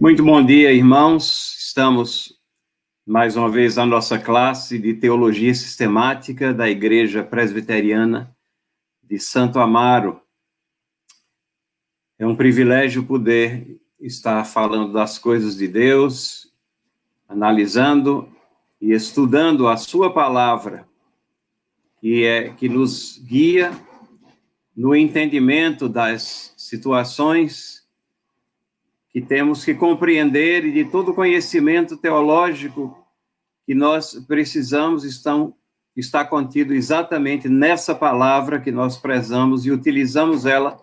Muito bom dia, irmãos. Estamos mais uma vez na nossa classe de Teologia Sistemática da Igreja Presbiteriana de Santo Amaro. É um privilégio poder estar falando das coisas de Deus, analisando e estudando a Sua palavra, que é que nos guia no entendimento das situações que temos que compreender e de todo conhecimento teológico que nós precisamos estão, está contido exatamente nessa palavra que nós prezamos e utilizamos ela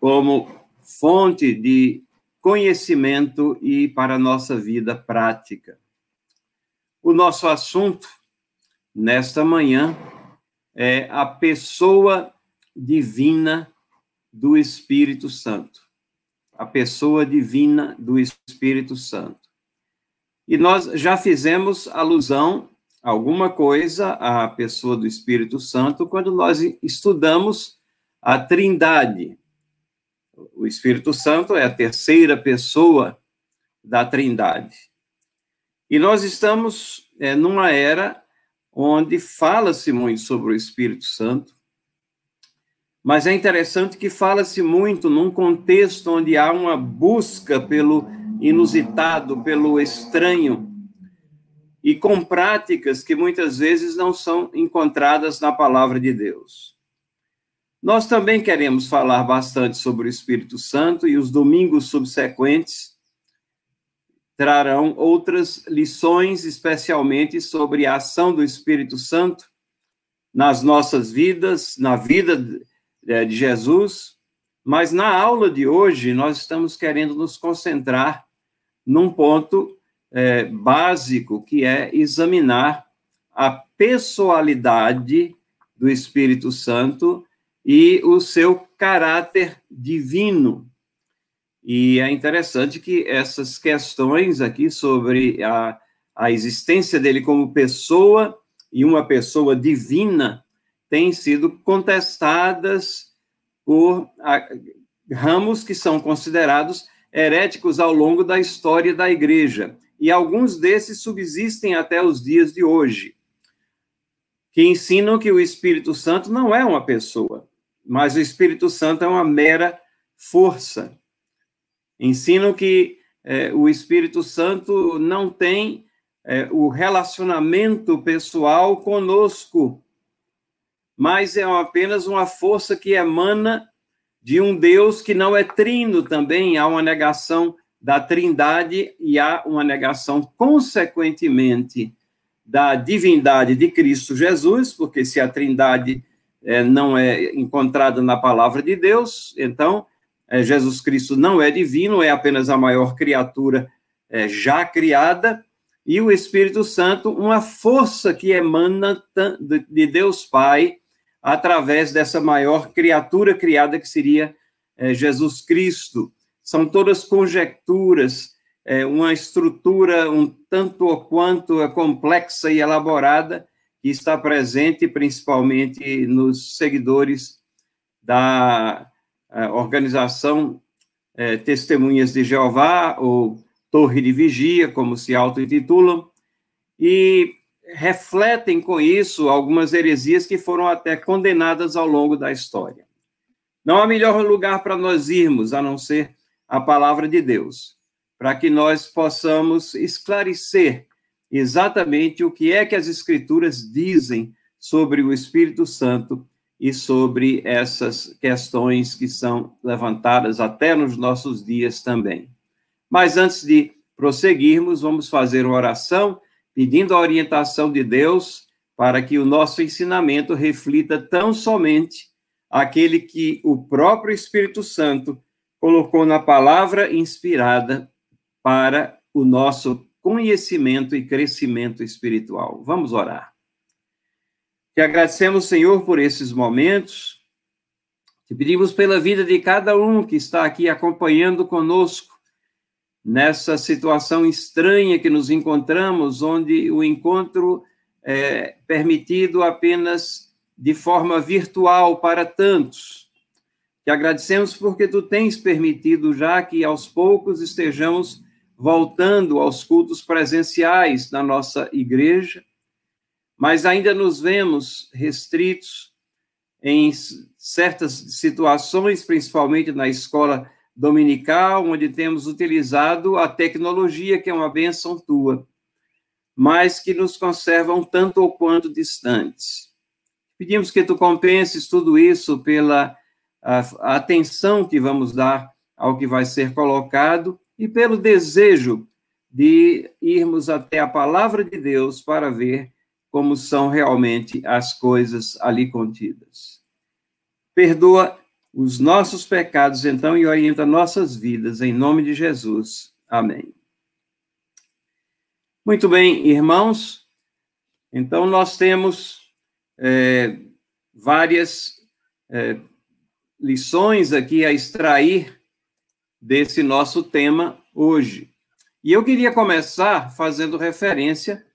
como fonte de conhecimento e para a nossa vida prática. O nosso assunto nesta manhã é a pessoa divina do Espírito Santo a pessoa divina do Espírito Santo. E nós já fizemos alusão alguma coisa à pessoa do Espírito Santo quando nós estudamos a Trindade. O Espírito Santo é a terceira pessoa da Trindade. E nós estamos é, numa era onde fala-se muito sobre o Espírito Santo, mas é interessante que fala-se muito num contexto onde há uma busca pelo inusitado, pelo estranho, e com práticas que muitas vezes não são encontradas na palavra de Deus. Nós também queremos falar bastante sobre o Espírito Santo e os domingos subsequentes trarão outras lições, especialmente sobre a ação do Espírito Santo nas nossas vidas, na vida de Jesus, mas na aula de hoje nós estamos querendo nos concentrar num ponto é, básico, que é examinar a pessoalidade do Espírito Santo e o seu caráter divino. E é interessante que essas questões aqui sobre a, a existência dele como pessoa e uma pessoa divina têm sido contestadas por ramos que são considerados heréticos ao longo da história da igreja. E alguns desses subsistem até os dias de hoje, que ensinam que o Espírito Santo não é uma pessoa, mas o Espírito Santo é uma mera força. Ensinam que é, o Espírito Santo não tem é, o relacionamento pessoal conosco, mas é apenas uma força que emana de um Deus que não é trino também, há uma negação da trindade e há uma negação, consequentemente, da divindade de Cristo Jesus, porque se a trindade é, não é encontrada na palavra de Deus, então é, Jesus Cristo não é divino, é apenas a maior criatura é, já criada, e o Espírito Santo, uma força que emana de Deus Pai, através dessa maior criatura criada que seria é, Jesus Cristo. São todas conjecturas, é, uma estrutura um tanto ou quanto complexa e elaborada que está presente principalmente nos seguidores da é, organização é, Testemunhas de Jeová ou Torre de Vigia, como se auto-intitulam, e refletem com isso algumas heresias que foram até condenadas ao longo da história. Não há melhor lugar para nós irmos a não ser a palavra de Deus, para que nós possamos esclarecer exatamente o que é que as Escrituras dizem sobre o Espírito Santo e sobre essas questões que são levantadas até nos nossos dias também. Mas antes de prosseguirmos, vamos fazer uma oração pedindo a orientação de Deus para que o nosso ensinamento reflita tão somente aquele que o próprio Espírito Santo colocou na palavra inspirada para o nosso conhecimento e crescimento espiritual. Vamos orar. Te agradecemos, Senhor, por esses momentos. Te pedimos pela vida de cada um que está aqui acompanhando conosco nessa situação estranha que nos encontramos, onde o encontro é permitido apenas de forma virtual para tantos. Te agradecemos porque tu tens permitido já que aos poucos estejamos voltando aos cultos presenciais na nossa igreja, mas ainda nos vemos restritos em certas situações, principalmente na escola dominical, onde temos utilizado a tecnologia, que é uma benção tua, mas que nos conservam tanto ou quanto distantes. Pedimos que tu compenses tudo isso pela a atenção que vamos dar ao que vai ser colocado e pelo desejo de irmos até a palavra de Deus para ver como são realmente as coisas ali contidas. Perdoa os nossos pecados, então, e orienta nossas vidas, em nome de Jesus. Amém. Muito bem, irmãos, então nós temos é, várias é, lições aqui a extrair desse nosso tema hoje. E eu queria começar fazendo referência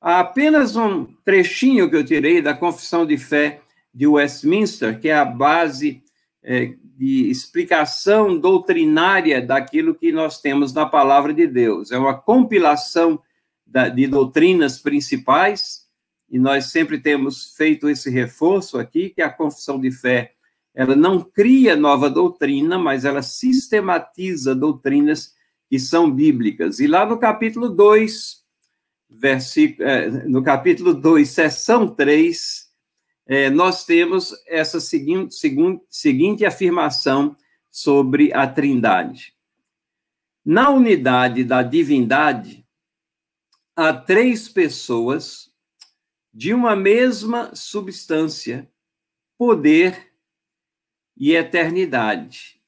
a apenas um trechinho que eu tirei da Confissão de Fé de Westminster, que é a base de explicação doutrinária daquilo que nós temos na palavra de Deus. É uma compilação de doutrinas principais, e nós sempre temos feito esse reforço aqui, que a confissão de fé ela não cria nova doutrina, mas ela sistematiza doutrinas que são bíblicas. E lá no capítulo 2, versículo, é, no capítulo 2, seção 3, é, nós temos essa seguinte, seguinte, seguinte afirmação sobre a Trindade. Na unidade da divindade, há três pessoas de uma mesma substância, poder e eternidade.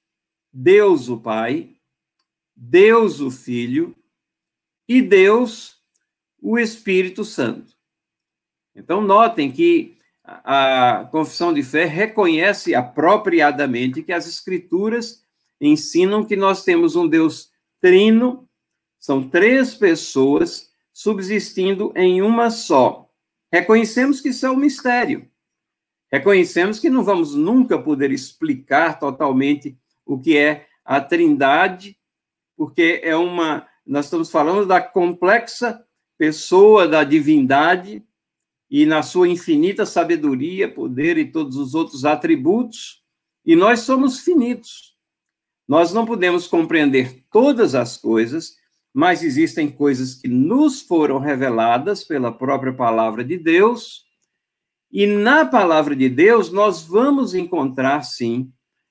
Deus o Pai, Deus o Filho e Deus o Espírito Santo. Então, notem que a confissão de fé reconhece apropriadamente que as Escrituras ensinam que nós temos um Deus trino, são três pessoas subsistindo em uma só. Reconhecemos que isso é um mistério. Reconhecemos que não vamos nunca poder explicar totalmente o que é a Trindade, porque é uma nós estamos falando da complexa pessoa da divindade e na sua infinita sabedoria, poder e todos os outros atributos, e nós somos finitos. Nós não podemos compreender todas as coisas, mas existem coisas que nos foram reveladas pela própria palavra de Deus e na palavra de Deus, nós vamos encontrar, sim,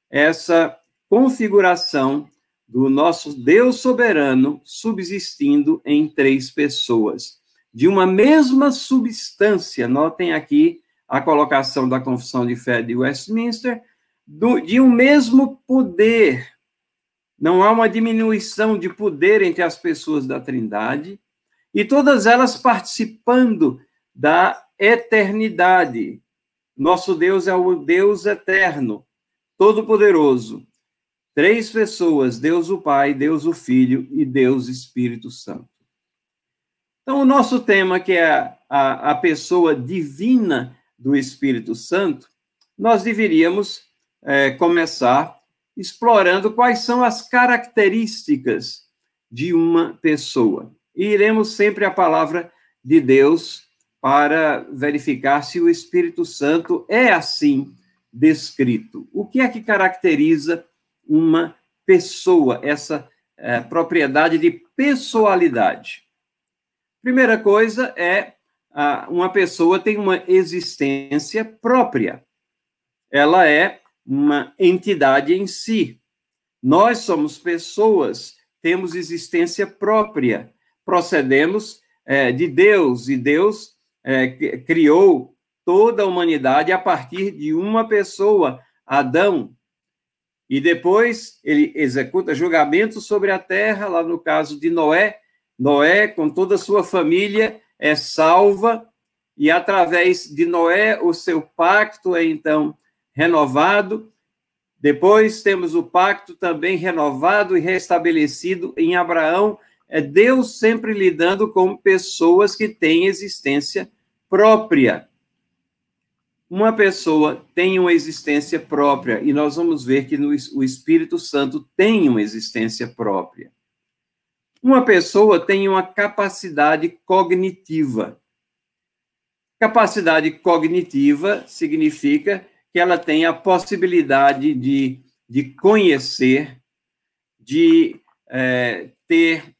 essa configuração do nosso Deus soberano subsistindo em três pessoas, de uma mesma substância. Notem aqui a colocação da Confissão de Fé de Westminster, do, de um mesmo poder. Não há uma diminuição de poder entre as pessoas da Trindade, e todas elas participando da eternidade. Nosso Deus é o Deus eterno, todo-poderoso. Três pessoas: Deus o Pai, Deus o Filho e Deus Espírito Santo. Então, o nosso tema, que é a, a, a pessoa divina do Espírito Santo, nós deveríamos é, começar explorando quais são as características de uma pessoa. E iremos sempre a palavra de Deus para verificar se o Espírito Santo é assim descrito. O que é que caracteriza uma pessoa, essa é, propriedade de pessoalidade? Primeira coisa é a, uma pessoa tem uma existência própria. Ela é uma entidade em si. Nós somos pessoas, temos existência própria, procedemos é, de Deus e Deus é, criou toda a humanidade a partir de uma pessoa, Adão. E depois ele executa julgamento sobre a terra, lá no caso de Noé. Noé, com toda a sua família, é salva, e através de Noé, o seu pacto é então renovado. Depois temos o pacto também renovado e restabelecido em Abraão. É Deus sempre lidando com pessoas que têm existência própria. Uma pessoa tem uma existência própria, e nós vamos ver que no, o Espírito Santo tem uma existência própria. Uma pessoa tem uma capacidade cognitiva. Capacidade cognitiva significa que ela tem a possibilidade de, de conhecer, de é, ter,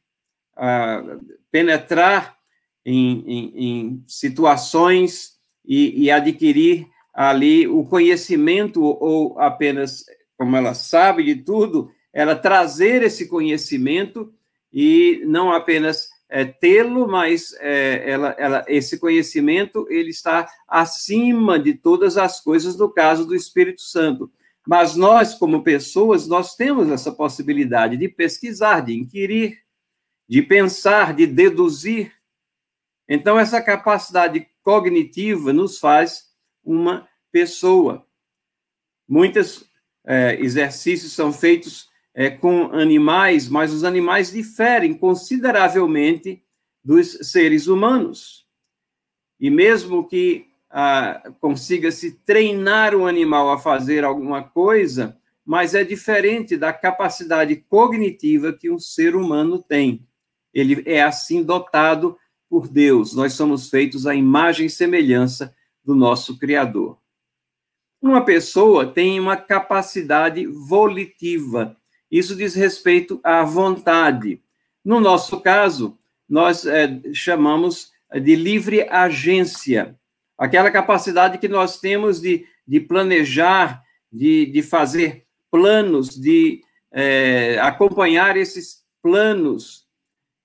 uh, penetrar em, em, em situações e, e, adquirir ali o conhecimento, ou apenas, como ela sabe de tudo, ela trazer esse conhecimento e não apenas é, tê-lo, mas é, ela, ela, esse conhecimento ele está acima de todas as coisas no caso do Espírito Santo. Mas nós, como pessoas, nós temos essa possibilidade de pesquisar, de inquirir, de pensar, de deduzir. Então, essa capacidade cognitiva nos faz uma pessoa. Muitos é, exercícios são feitos é, com animais, mas os animais diferem consideravelmente dos seres humanos. E mesmo que ah, consiga-se treinar o animal a fazer alguma coisa, mas é diferente da capacidade cognitiva que um ser humano tem. Ele é assim dotado por Deus. Nós somos feitos à imagem e semelhança do nosso Criador. Uma pessoa tem uma capacidade volitiva, isso diz respeito à vontade. No nosso caso, nós é, chamamos de livre agência, aquela capacidade que nós temos de, de planejar, de, de fazer planos, de é, acompanhar esses planos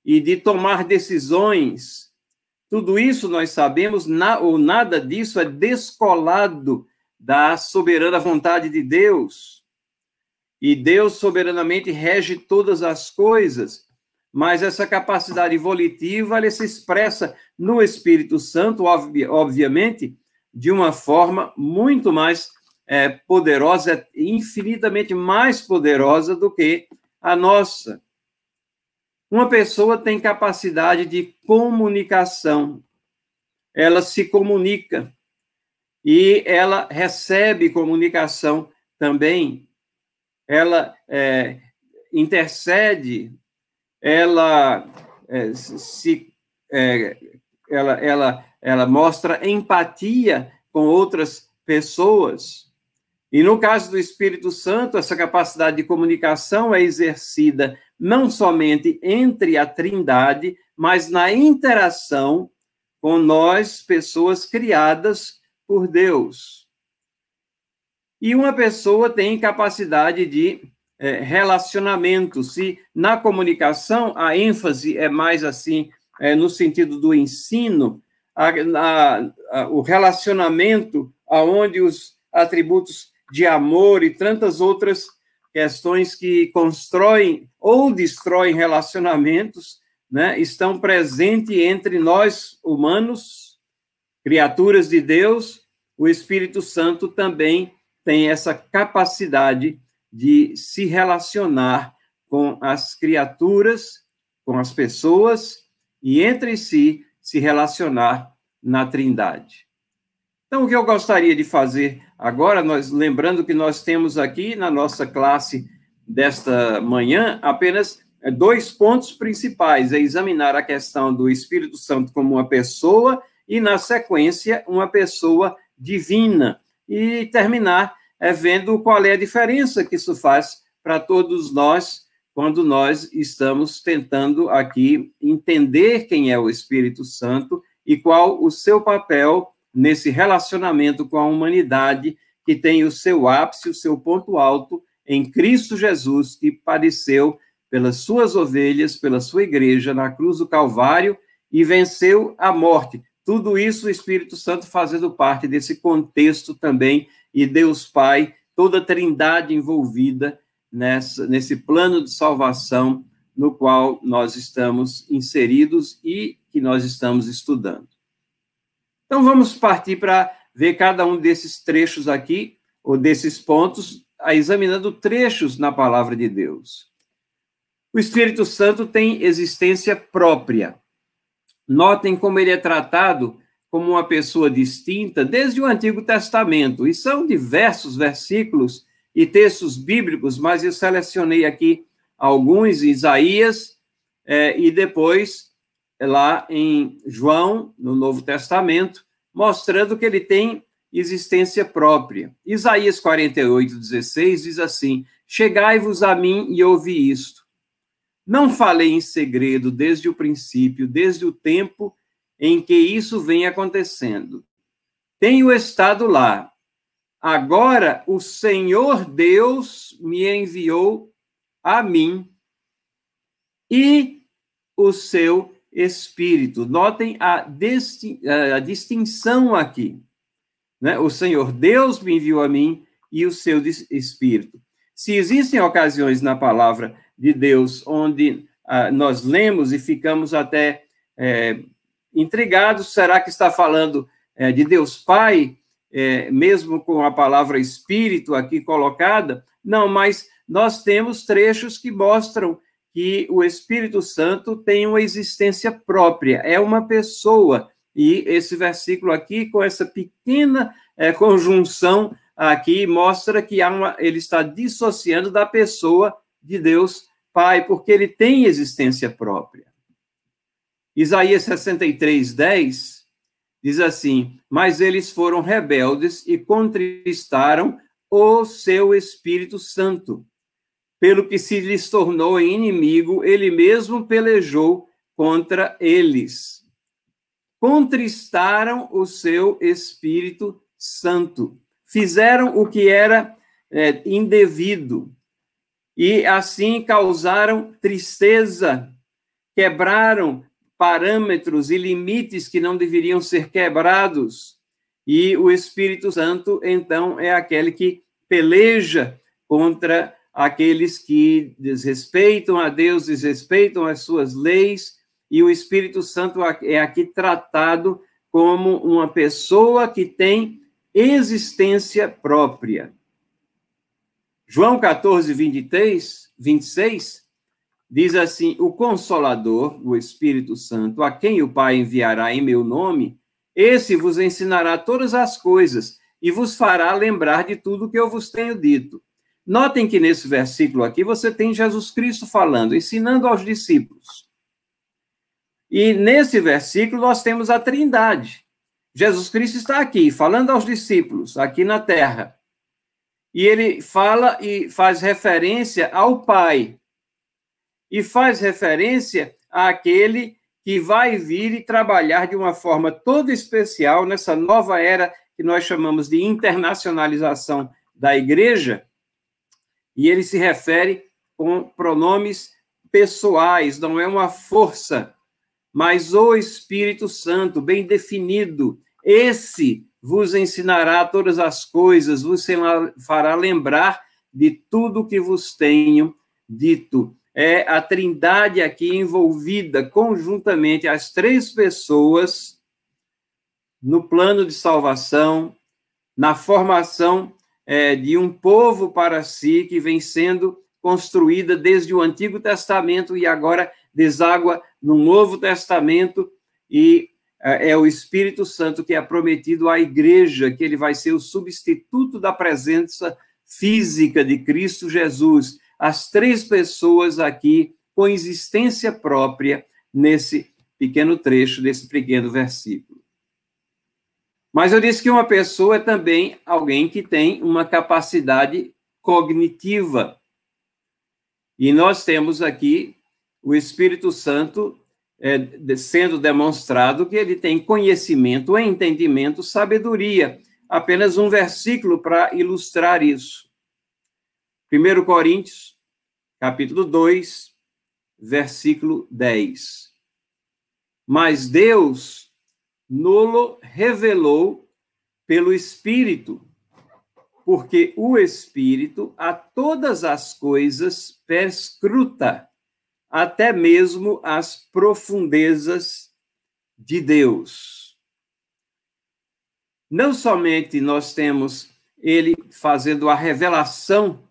e de tomar decisões. Tudo isso nós sabemos, na, ou nada disso é descolado da soberana vontade de Deus e Deus soberanamente rege todas as coisas, mas essa capacidade volitiva ela se expressa no Espírito Santo, obviamente, de uma forma muito mais é, poderosa, infinitamente mais poderosa do que a nossa. Uma pessoa tem capacidade de comunicação, ela se comunica e ela recebe comunicação também ela é, intercede, ela é, se é, ela, ela, ela mostra empatia com outras pessoas. E no caso do Espírito Santo, essa capacidade de comunicação é exercida não somente entre a Trindade, mas na interação com nós, pessoas criadas por Deus. E uma pessoa tem capacidade de é, relacionamento. Se na comunicação a ênfase é mais assim, é, no sentido do ensino, a, a, a, o relacionamento, aonde os atributos de amor e tantas outras questões que constroem ou destroem relacionamentos, né, estão presentes entre nós humanos, criaturas de Deus, o Espírito Santo também tem essa capacidade de se relacionar com as criaturas, com as pessoas e entre si se relacionar na Trindade. Então, o que eu gostaria de fazer agora, nós lembrando que nós temos aqui na nossa classe desta manhã apenas dois pontos principais: é examinar a questão do Espírito Santo como uma pessoa e, na sequência, uma pessoa divina e terminar é, vendo qual é a diferença que isso faz para todos nós quando nós estamos tentando aqui entender quem é o Espírito Santo e qual o seu papel nesse relacionamento com a humanidade que tem o seu ápice, o seu ponto alto em Cristo Jesus, que padeceu pelas suas ovelhas, pela sua igreja na cruz do Calvário e venceu a morte. Tudo isso o Espírito Santo fazendo parte desse contexto também, e Deus Pai, toda a trindade envolvida nessa, nesse plano de salvação no qual nós estamos inseridos e que nós estamos estudando. Então, vamos partir para ver cada um desses trechos aqui, ou desses pontos, examinando trechos na palavra de Deus. O Espírito Santo tem existência própria. Notem como ele é tratado como uma pessoa distinta desde o Antigo Testamento, e são diversos versículos e textos bíblicos, mas eu selecionei aqui alguns, Isaías, é, e depois lá em João, no Novo Testamento, mostrando que ele tem existência própria. Isaías 48, 16 diz assim: Chegai-vos a mim e ouvi isto. Não falei em segredo desde o princípio, desde o tempo em que isso vem acontecendo. Tenho estado lá. Agora o Senhor Deus me enviou a mim e o seu Espírito. Notem a, a distinção aqui. Né? O Senhor Deus me enviou a mim e o seu Espírito. Se existem ocasiões na palavra de Deus onde ah, nós lemos e ficamos até é, intrigados, será que está falando é, de Deus Pai, é, mesmo com a palavra Espírito aqui colocada? Não, mas nós temos trechos que mostram que o Espírito Santo tem uma existência própria, é uma pessoa. E esse versículo aqui, com essa pequena é, conjunção aqui, mostra que uma, ele está dissociando da pessoa de Deus Pai, porque ele tem existência própria. Isaías 63, 10 diz assim: Mas eles foram rebeldes e contristaram o seu Espírito Santo pelo que se lhes tornou inimigo, ele mesmo pelejou contra eles. Contristaram o seu Espírito Santo, fizeram o que era é, indevido, e assim causaram tristeza, quebraram parâmetros e limites que não deveriam ser quebrados. E o Espírito Santo, então, é aquele que peleja contra aqueles que desrespeitam a Deus, desrespeitam as suas leis, e o Espírito Santo é aqui tratado como uma pessoa que tem existência própria. João 14, 23, 26, diz assim: O Consolador, o Espírito Santo, a quem o Pai enviará em meu nome, esse vos ensinará todas as coisas e vos fará lembrar de tudo que eu vos tenho dito. Notem que nesse versículo aqui você tem Jesus Cristo falando, ensinando aos discípulos. E nesse versículo nós temos a Trindade. Jesus Cristo está aqui, falando aos discípulos, aqui na terra. E ele fala e faz referência ao Pai. E faz referência àquele que vai vir e trabalhar de uma forma toda especial nessa nova era que nós chamamos de internacionalização da igreja e ele se refere com pronomes pessoais, não é uma força, mas o Espírito Santo, bem definido. Esse vos ensinará todas as coisas, vos fará lembrar de tudo que vos tenho dito. É a trindade aqui envolvida conjuntamente, as três pessoas, no plano de salvação, na formação é, de um povo para si que vem sendo construída desde o Antigo Testamento e agora deságua no Novo Testamento e é, é o Espírito Santo que é prometido à igreja, que ele vai ser o substituto da presença física de Cristo Jesus. As três pessoas aqui com existência própria nesse pequeno trecho, desse pequeno versículo. Mas eu disse que uma pessoa é também alguém que tem uma capacidade cognitiva. E nós temos aqui o Espírito Santo é, sendo demonstrado que ele tem conhecimento, entendimento, sabedoria. Apenas um versículo para ilustrar isso. 1 Coríntios, capítulo 2, versículo 10. Mas Deus nulo revelou pelo Espírito, porque o Espírito a todas as coisas perscruta, até mesmo as profundezas de Deus. Não somente nós temos ele fazendo a revelação,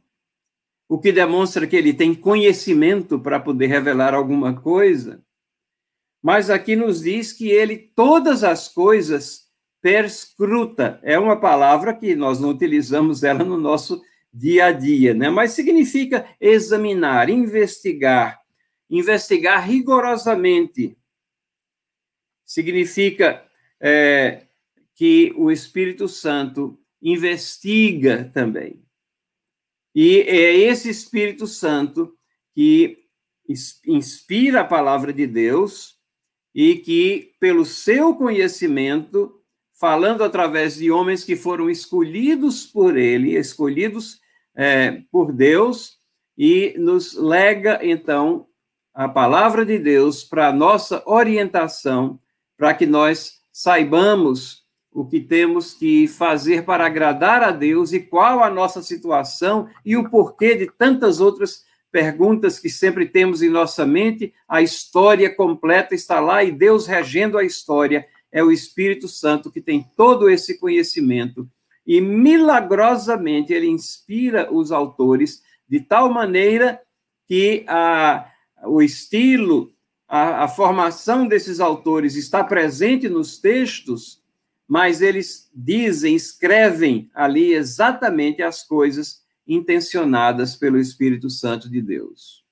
o que demonstra que ele tem conhecimento para poder revelar alguma coisa, mas aqui nos diz que ele todas as coisas perscruta. É uma palavra que nós não utilizamos ela no nosso dia a dia, né? Mas significa examinar, investigar. Investigar rigorosamente. Significa é, que o Espírito Santo investiga também. E é esse Espírito Santo que inspira a palavra de Deus e que, pelo seu conhecimento, falando através de homens que foram escolhidos por ele, escolhidos é, por Deus, e nos lega, então, a palavra de Deus para nossa orientação, para que nós saibamos o que temos que fazer para agradar a Deus e qual a nossa situação e o porquê de tantas outras perguntas que sempre temos em nossa mente. A história completa está lá e Deus regendo a história é o Espírito Santo que tem todo esse conhecimento e milagrosamente ele inspira os autores de tal maneira que a, o estilo, a, a formação desses autores está presente nos textos mas eles dizem, escrevem ali exatamente as coisas intencionadas pelo Espírito Santo de Deus.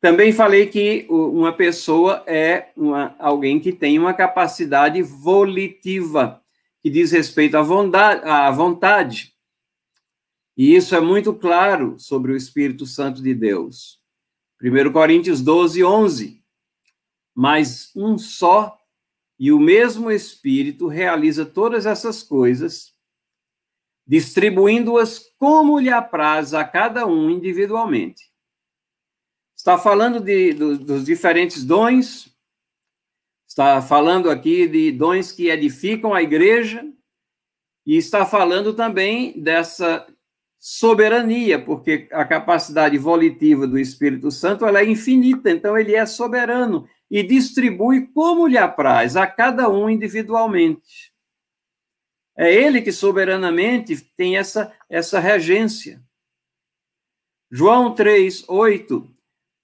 Também falei que uma pessoa é uma, alguém que tem uma capacidade volitiva, que diz respeito à vontade, à vontade. E isso é muito claro sobre o Espírito Santo de Deus. 1 Coríntios 12, 11. Mas um só e o mesmo Espírito realiza todas essas coisas, distribuindo-as como lhe apraz a cada um individualmente. Está falando de, do, dos diferentes dons, está falando aqui de dons que edificam a igreja, e está falando também dessa soberania, porque a capacidade volitiva do Espírito Santo ela é infinita, então ele é soberano, e distribui como lhe apraz a cada um individualmente. É ele que soberanamente tem essa, essa regência. João 3, 8,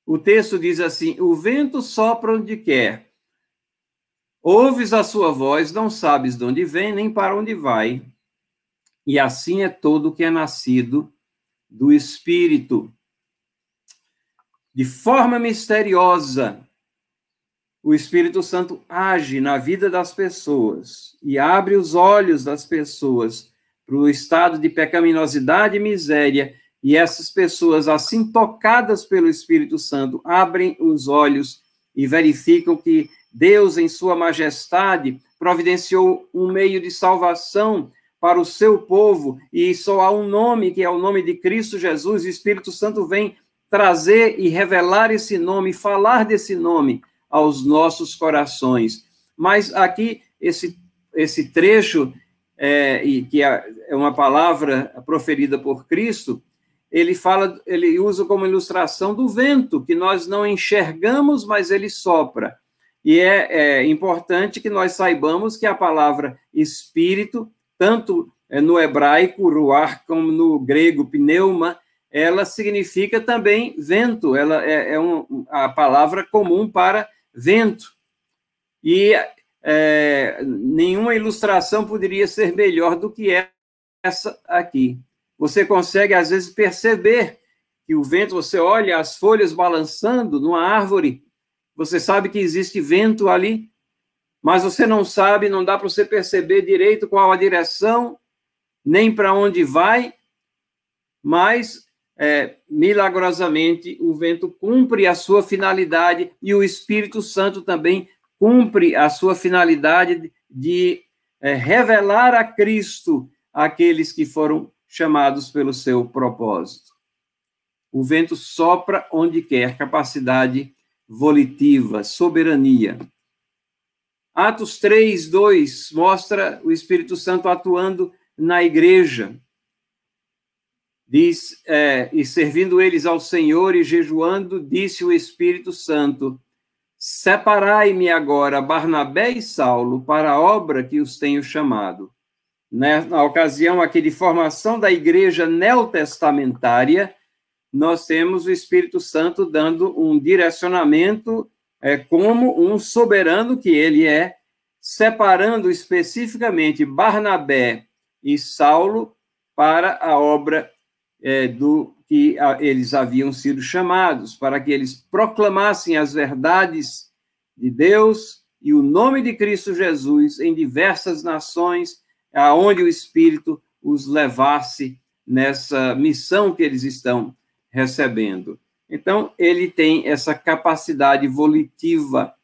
o texto diz assim: O vento sopra onde quer, ouves a sua voz, não sabes de onde vem nem para onde vai. E assim é todo que é nascido do Espírito. De forma misteriosa, o Espírito Santo age na vida das pessoas e abre os olhos das pessoas para o estado de pecaminosidade e miséria, e essas pessoas, assim tocadas pelo Espírito Santo, abrem os olhos e verificam que Deus, em Sua majestade, providenciou um meio de salvação para o seu povo, e só há um nome, que é o nome de Cristo Jesus, e o Espírito Santo vem trazer e revelar esse nome, falar desse nome aos nossos corações. Mas aqui, esse, esse trecho, é, e que é, é uma palavra proferida por Cristo, ele fala, ele usa como ilustração do vento, que nós não enxergamos, mas ele sopra. E é, é importante que nós saibamos que a palavra espírito, tanto é, no hebraico, ruar, como no grego, pneuma, ela significa também vento, ela é, é um, a palavra comum para vento. E é, nenhuma ilustração poderia ser melhor do que essa aqui. Você consegue, às vezes, perceber que o vento, você olha as folhas balançando numa árvore, você sabe que existe vento ali, mas você não sabe, não dá para você perceber direito qual a direção, nem para onde vai, mas é, milagrosamente o vento cumpre a sua finalidade e o Espírito Santo também cumpre a sua finalidade de, é, revelar a Cristo aqueles que foram chamados pelo seu propósito. O vento sopra onde quer, capacidade volitiva, soberania. Atos 3, 2 mostra o Espírito Santo atuando na igreja. Diz, é, e servindo eles ao Senhor e jejuando, disse o Espírito Santo: Separai-me agora Barnabé e Saulo para a obra que os tenho chamado. Na ocasião aqui de formação da igreja neotestamentária, nós temos o Espírito Santo dando um direcionamento é, como um soberano que ele é, separando especificamente Barnabé e Saulo para a obra é, do que eles haviam sido chamados, para que eles proclamassem as verdades de Deus e o nome de Cristo Jesus em diversas nações, aonde o Espírito os levasse nessa missão que eles estão recebendo. Então, ele tem essa capacidade volitiva.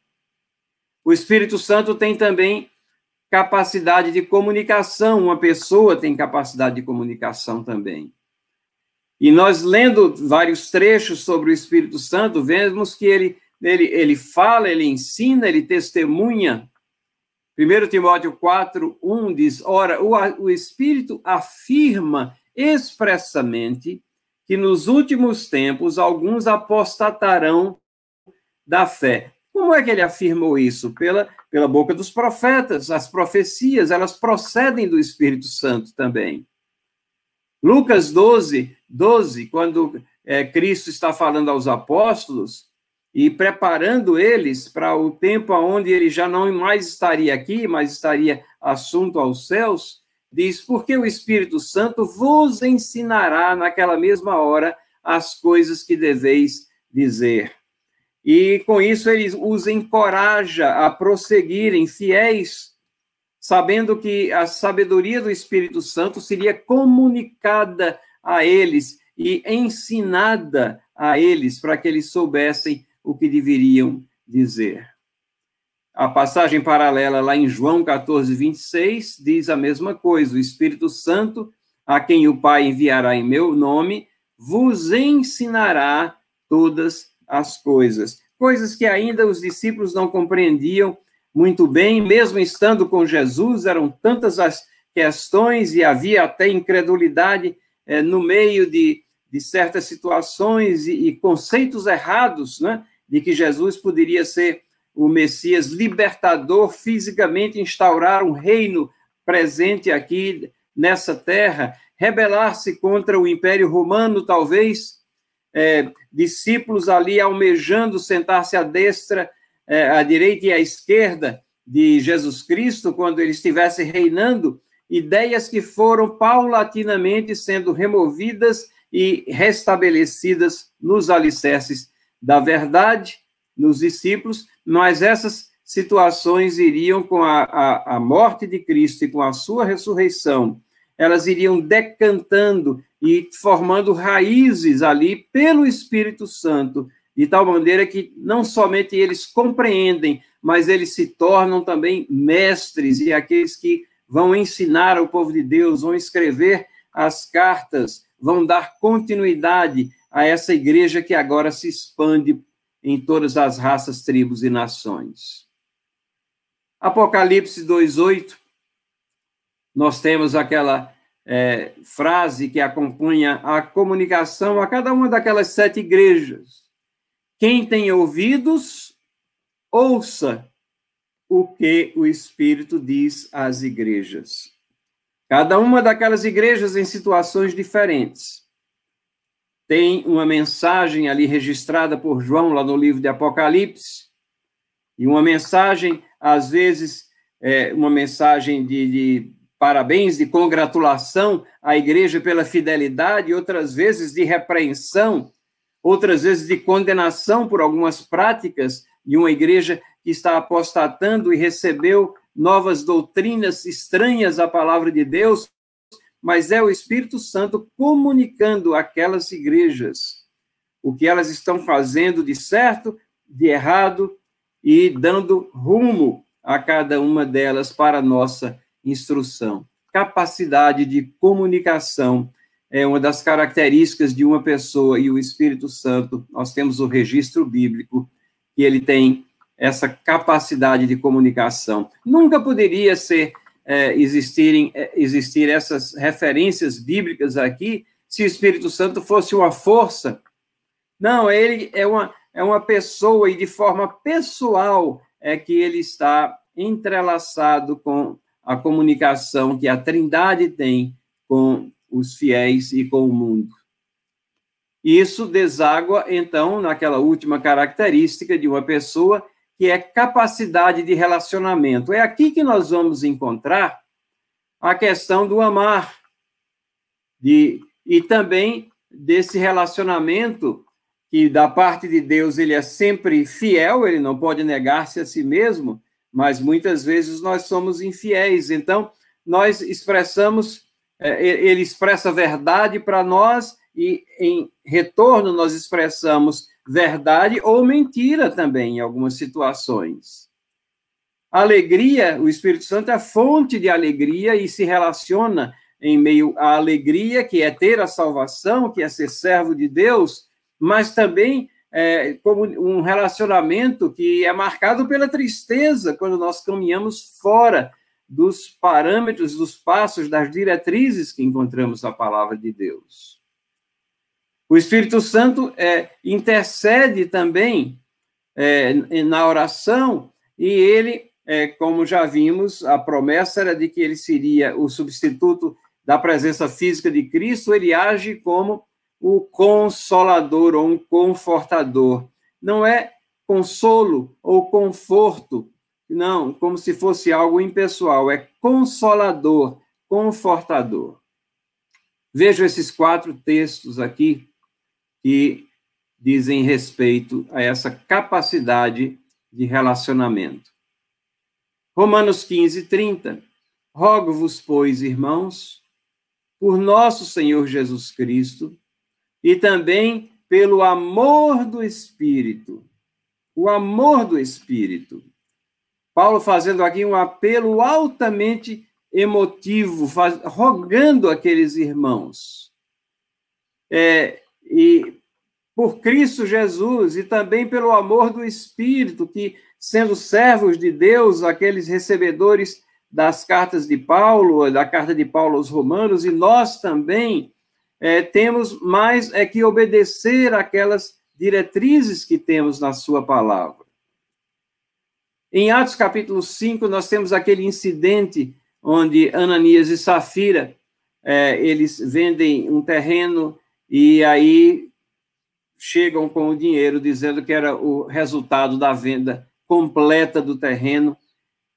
O Espírito Santo tem também capacidade de comunicação, uma pessoa tem capacidade de comunicação também. E nós, lendo vários trechos sobre o Espírito Santo, vemos que ele, ele, ele fala, ele ensina, ele testemunha. 1 Timóteo 4, 1 diz: Ora, o, o Espírito afirma expressamente que nos últimos tempos alguns apostatarão da fé. Como é que ele afirmou isso? Pela, pela boca dos profetas. As profecias, elas procedem do Espírito Santo também. Lucas 12, 12, quando é, Cristo está falando aos apóstolos e preparando eles para o tempo onde ele já não mais estaria aqui, mas estaria assunto aos céus, diz: Porque o Espírito Santo vos ensinará naquela mesma hora as coisas que deveis dizer. E com isso ele os encoraja a prosseguirem fiéis, sabendo que a sabedoria do Espírito Santo seria comunicada a eles e ensinada a eles para que eles soubessem o que deveriam dizer. A passagem paralela lá em João 14, 26 diz a mesma coisa: o Espírito Santo, a quem o Pai enviará em meu nome, vos ensinará todas as coisas. Coisas que ainda os discípulos não compreendiam muito bem, mesmo estando com Jesus, eram tantas as questões e havia até incredulidade é, no meio de, de certas situações e, e conceitos errados, né, de que Jesus poderia ser o Messias libertador, fisicamente instaurar um reino presente aqui nessa terra, rebelar-se contra o Império Romano, talvez, é, discípulos ali almejando sentar-se à destra, é, à direita e à esquerda de Jesus Cristo, quando ele estivesse reinando, ideias que foram paulatinamente sendo removidas e restabelecidas nos alicerces da verdade, nos discípulos, mas essas situações iriam, com a, a, a morte de Cristo e com a sua ressurreição, elas iriam decantando e formando raízes ali pelo Espírito Santo, de tal maneira que não somente eles compreendem, mas eles se tornam também mestres e aqueles que vão ensinar ao povo de Deus, vão escrever as cartas, vão dar continuidade a essa igreja que agora se expande em todas as raças, tribos e nações. Apocalipse 2:8 nós temos aquela é, frase que acompanha a comunicação a cada uma daquelas sete igrejas. Quem tem ouvidos, ouça o que o Espírito diz às igrejas. Cada uma daquelas igrejas em situações diferentes tem uma mensagem ali registrada por João, lá no livro de Apocalipse, e uma mensagem, às vezes, é, uma mensagem de, de parabéns, de congratulação à igreja pela fidelidade, outras vezes de repreensão, outras vezes de condenação por algumas práticas de uma igreja que está apostatando e recebeu novas doutrinas estranhas à palavra de Deus, mas é o Espírito Santo comunicando àquelas igrejas o que elas estão fazendo de certo, de errado e dando rumo a cada uma delas para a nossa instrução. Capacidade de comunicação é uma das características de uma pessoa e o Espírito Santo, nós temos o registro bíblico que ele tem essa capacidade de comunicação. Nunca poderia ser é, existirem, é, existir essas referências bíblicas aqui se o Espírito Santo fosse uma força. Não, ele é uma, é uma pessoa e de forma pessoal é que ele está entrelaçado com a comunicação que a Trindade tem com os fiéis e com o mundo. Isso deságua, então, naquela última característica de uma pessoa que é capacidade de relacionamento. É aqui que nós vamos encontrar a questão do amar. De, e também desse relacionamento que da parte de Deus ele é sempre fiel, ele não pode negar-se a si mesmo, mas muitas vezes nós somos infiéis. Então, nós expressamos, é, ele expressa verdade para nós e em retorno nós expressamos verdade ou mentira também em algumas situações. Alegria, o Espírito Santo é a fonte de alegria e se relaciona em meio à alegria, que é ter a salvação, que é ser servo de Deus, mas também é, como um relacionamento que é marcado pela tristeza quando nós caminhamos fora dos parâmetros, dos passos, das diretrizes que encontramos na palavra de Deus. O Espírito Santo é, intercede também é, na oração e ele, é, como já vimos, a promessa era de que ele seria o substituto da presença física de Cristo, ele age como o consolador ou um confortador. Não é consolo ou conforto, não, como se fosse algo impessoal, é consolador, confortador. Vejo esses quatro textos aqui que dizem respeito a essa capacidade de relacionamento. Romanos 15, 30. Rogo-vos, pois, irmãos, por nosso Senhor Jesus Cristo, e também pelo amor do Espírito. O amor do Espírito. Paulo fazendo aqui um apelo altamente emotivo, faz, rogando aqueles irmãos. É, e por Cristo Jesus e também pelo amor do Espírito, que, sendo servos de Deus, aqueles recebedores das cartas de Paulo, da carta de Paulo aos Romanos, e nós também é, temos mais é que obedecer aquelas diretrizes que temos na Sua palavra. Em Atos capítulo 5, nós temos aquele incidente onde Ananias e Safira, é, eles vendem um terreno e aí chegam com o dinheiro dizendo que era o resultado da venda completa do terreno,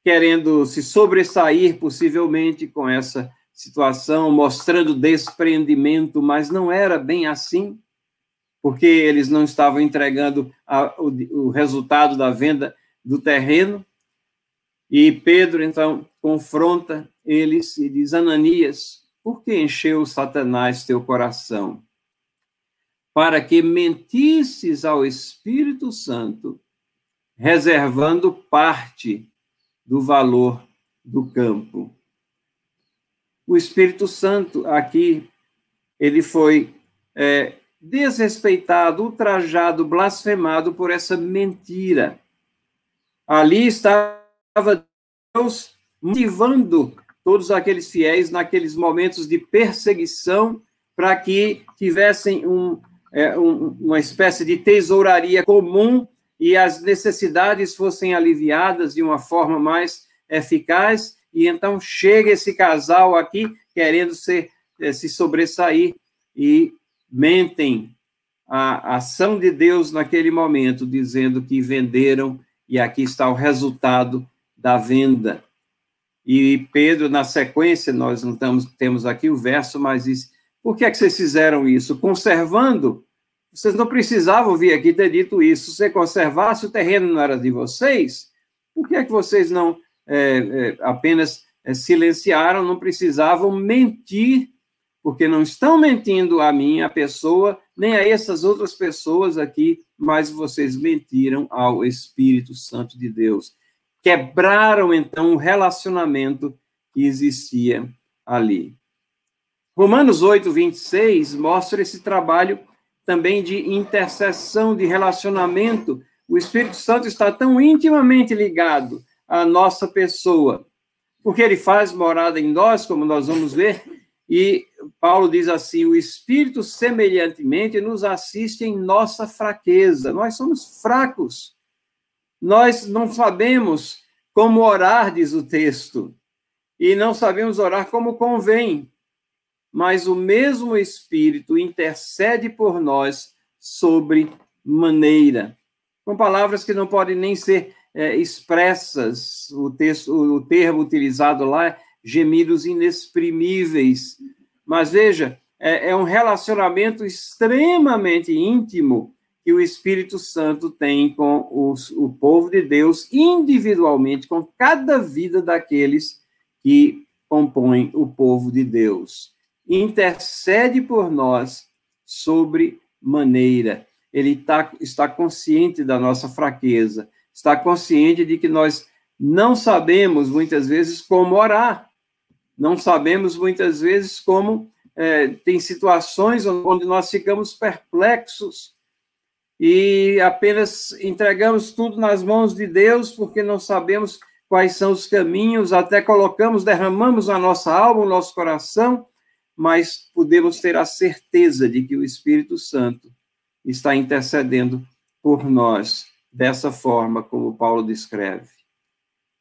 querendo se sobressair possivelmente com essa situação, mostrando desprendimento, mas não era bem assim, porque eles não estavam entregando a, o, o resultado da venda do terreno. E Pedro, então, confronta eles e diz: Ananias, por que encheu Satanás teu coração? Para que mentisses ao Espírito Santo, reservando parte do valor do campo. O Espírito Santo, aqui, ele foi é, desrespeitado, ultrajado, blasfemado por essa mentira. Ali estava Deus motivando todos aqueles fiéis naqueles momentos de perseguição para que tivessem um, é, um, uma espécie de tesouraria comum e as necessidades fossem aliviadas de uma forma mais eficaz. E então chega esse casal aqui querendo ser, é, se sobressair e mentem a ação de Deus naquele momento, dizendo que venderam e aqui está o resultado da venda. E Pedro, na sequência, nós não estamos, temos aqui o verso, mas diz: por que é que vocês fizeram isso? Conservando? Vocês não precisavam vir aqui ter dito isso. Se conservasse, o terreno não era de vocês. Por que é que vocês não é, é, apenas é, silenciaram, não precisavam mentir, porque não estão mentindo a mim, a pessoa, nem a essas outras pessoas aqui mas vocês mentiram ao Espírito Santo de Deus. Quebraram, então, o relacionamento que existia ali. Romanos 8, 26 mostra esse trabalho também de intercessão, de relacionamento. O Espírito Santo está tão intimamente ligado à nossa pessoa, porque ele faz morada em nós, como nós vamos ver, e Paulo diz assim: o Espírito semelhantemente nos assiste em nossa fraqueza. Nós somos fracos. Nós não sabemos como orar, diz o texto, e não sabemos orar como convém. Mas o mesmo Espírito intercede por nós sobre maneira, com palavras que não podem nem ser é, expressas. O texto, o termo utilizado lá é gemidos inexprimíveis. Mas veja, é, é um relacionamento extremamente íntimo que o Espírito Santo tem com os, o povo de Deus, individualmente, com cada vida daqueles que compõem o povo de Deus. Intercede por nós sobre maneira. Ele tá, está consciente da nossa fraqueza, está consciente de que nós não sabemos, muitas vezes, como orar, não sabemos, muitas vezes, como. É, tem situações onde nós ficamos perplexos e apenas entregamos tudo nas mãos de Deus, porque não sabemos quais são os caminhos, até colocamos, derramamos a nossa alma, o nosso coração, mas podemos ter a certeza de que o Espírito Santo está intercedendo por nós, dessa forma como Paulo descreve.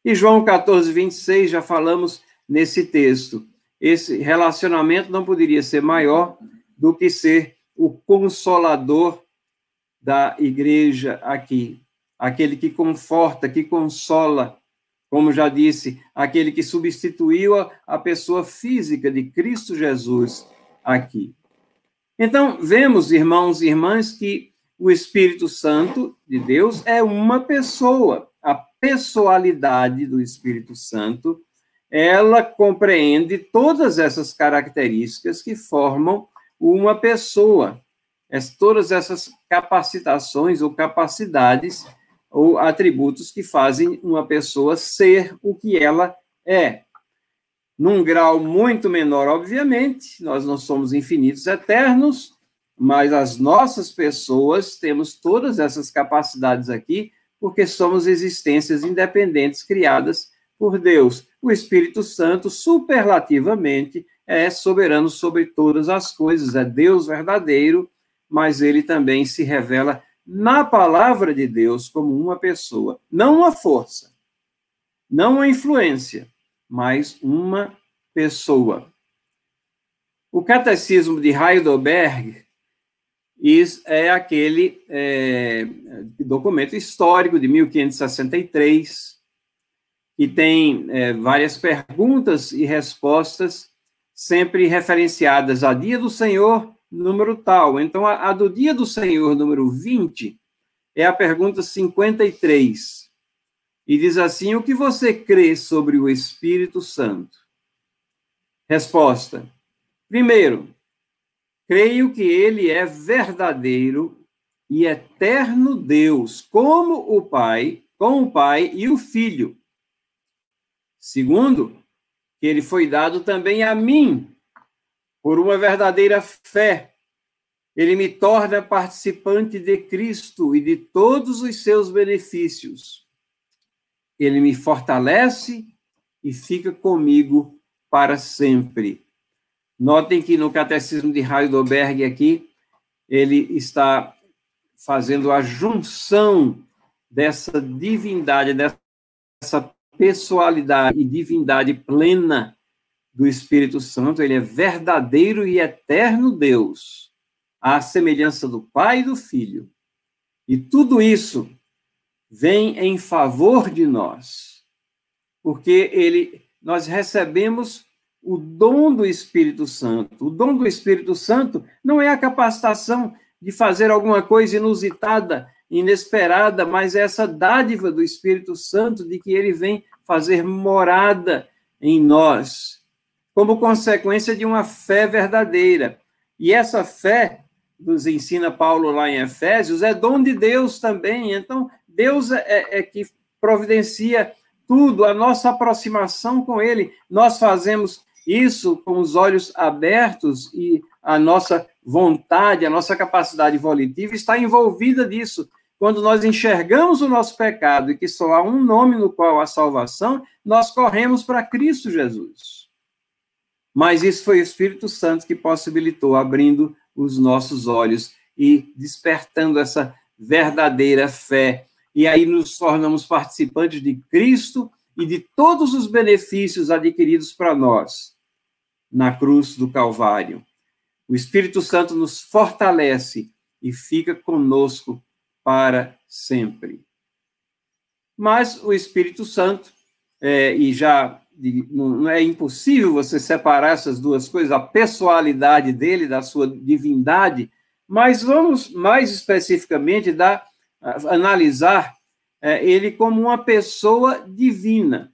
E João 14, 26, já falamos nesse texto. Esse relacionamento não poderia ser maior do que ser o consolador da igreja aqui, aquele que conforta, que consola, como já disse, aquele que substituiu a, a pessoa física de Cristo Jesus aqui. Então, vemos, irmãos e irmãs, que o Espírito Santo de Deus é uma pessoa. A pessoalidade do Espírito Santo, ela compreende todas essas características que formam uma pessoa todas essas capacitações ou capacidades ou atributos que fazem uma pessoa ser o que ela é. Num grau muito menor, obviamente, nós não somos infinitos eternos, mas as nossas pessoas temos todas essas capacidades aqui, porque somos existências independentes criadas por Deus. O Espírito Santo, superlativamente, é soberano sobre todas as coisas, é Deus verdadeiro mas ele também se revela na palavra de Deus como uma pessoa, não uma força, não uma influência, mas uma pessoa. O Catecismo de Heidelberg é aquele é, documento histórico de 1563, que tem é, várias perguntas e respostas, sempre referenciadas a Dia do Senhor número tal. Então, a, a do dia do Senhor, número 20, é a pergunta 53. E diz assim: O que você crê sobre o Espírito Santo? Resposta: Primeiro, creio que ele é verdadeiro e eterno Deus, como o Pai, com o Pai e o Filho. Segundo, que ele foi dado também a mim por uma verdadeira fé, ele me torna participante de Cristo e de todos os seus benefícios. Ele me fortalece e fica comigo para sempre. Notem que no Catecismo de Heidelberg aqui, ele está fazendo a junção dessa divindade, dessa pessoalidade e divindade plena do Espírito Santo, ele é verdadeiro e eterno Deus, à semelhança do Pai e do Filho. E tudo isso vem em favor de nós, porque ele nós recebemos o dom do Espírito Santo. O dom do Espírito Santo não é a capacitação de fazer alguma coisa inusitada, inesperada, mas é essa dádiva do Espírito Santo de que ele vem fazer morada em nós como consequência de uma fé verdadeira. E essa fé, nos ensina Paulo lá em Efésios, é dom de Deus também. Então, Deus é, é, é que providencia tudo, a nossa aproximação com Ele. Nós fazemos isso com os olhos abertos e a nossa vontade, a nossa capacidade volitiva está envolvida disso. Quando nós enxergamos o nosso pecado e que só há um nome no qual há salvação, nós corremos para Cristo Jesus. Mas isso foi o Espírito Santo que possibilitou, abrindo os nossos olhos e despertando essa verdadeira fé. E aí nos tornamos participantes de Cristo e de todos os benefícios adquiridos para nós na cruz do Calvário. O Espírito Santo nos fortalece e fica conosco para sempre. Mas o Espírito Santo, é, e já de, não é impossível você separar essas duas coisas, a pessoalidade dele da sua divindade, mas vamos mais especificamente dar, analisar é, ele como uma pessoa divina,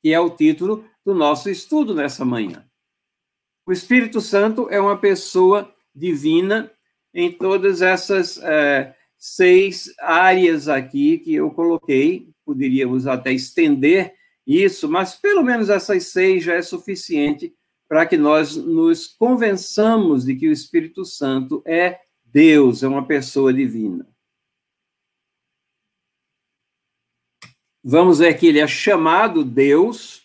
que é o título do nosso estudo nessa manhã. O Espírito Santo é uma pessoa divina em todas essas é, seis áreas aqui que eu coloquei. Poderíamos até estender isso, mas pelo menos essas seis já é suficiente para que nós nos convençamos de que o Espírito Santo é Deus, é uma pessoa divina. Vamos ver que ele é chamado Deus.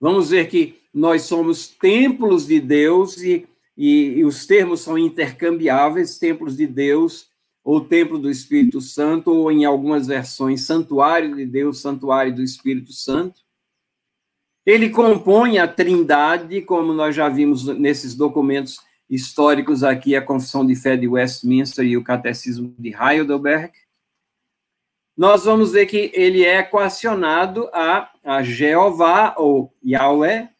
Vamos ver que nós somos templos de Deus e, e, e os termos são intercambiáveis templos de Deus ou templo do Espírito Santo, ou em algumas versões, santuário de Deus, santuário do Espírito Santo. Ele compõe a trindade, como nós já vimos nesses documentos históricos aqui, a Confissão de Fé de Westminster e o Catecismo de Heidelberg. Nós vamos ver que ele é equacionado a, a Jeová, ou Yahweh,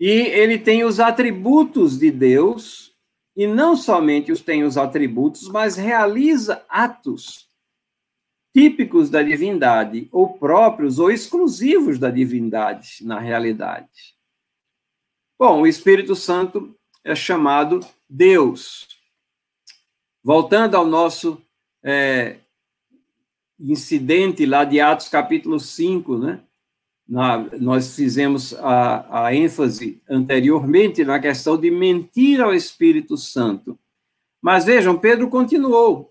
e ele tem os atributos de Deus, e não somente os tem os atributos, mas realiza atos típicos da divindade, ou próprios ou exclusivos da divindade, na realidade. Bom, o Espírito Santo é chamado Deus. Voltando ao nosso é, incidente lá de Atos capítulo 5, né? Na, nós fizemos a, a ênfase anteriormente na questão de mentir ao Espírito Santo. Mas vejam, Pedro continuou,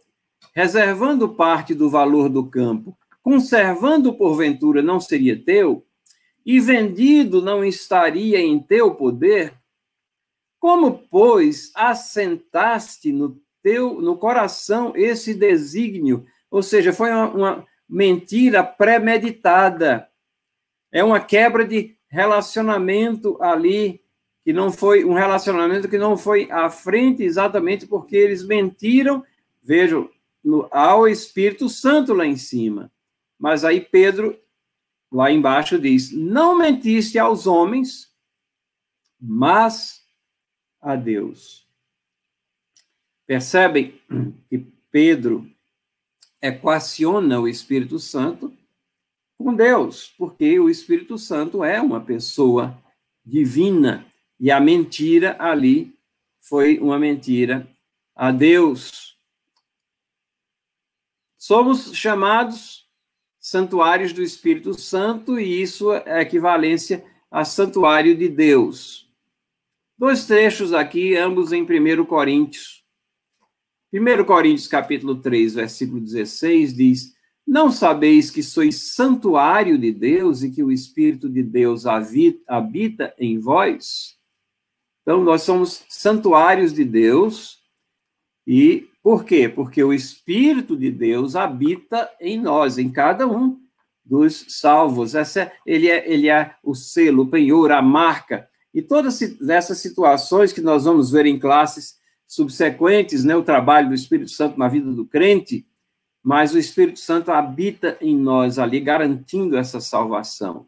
reservando parte do valor do campo, conservando porventura não seria teu, e vendido não estaria em teu poder? Como, pois, assentaste no teu no coração esse desígnio? Ou seja, foi uma, uma mentira premeditada é uma quebra de relacionamento ali, que não foi um relacionamento que não foi à frente exatamente porque eles mentiram, vejam, no, ao Espírito Santo lá em cima. Mas aí Pedro, lá embaixo, diz: Não mentiste aos homens, mas a Deus. Percebem que Pedro equaciona o Espírito Santo com Deus, porque o Espírito Santo é uma pessoa divina e a mentira ali foi uma mentira a Deus. Somos chamados santuários do Espírito Santo e isso é equivalência a santuário de Deus. Dois trechos aqui, ambos em 1 Coríntios. 1 Coríntios capítulo 3, versículo 16 diz: não sabeis que sois santuário de Deus e que o Espírito de Deus habita em vós? Então, nós somos santuários de Deus. E por quê? Porque o Espírito de Deus habita em nós, em cada um dos salvos. Essa, é, ele, é, ele é o selo, o penhor, a marca. E todas essas situações que nós vamos ver em classes subsequentes, né, o trabalho do Espírito Santo na vida do crente, mas o Espírito Santo habita em nós ali, garantindo essa salvação.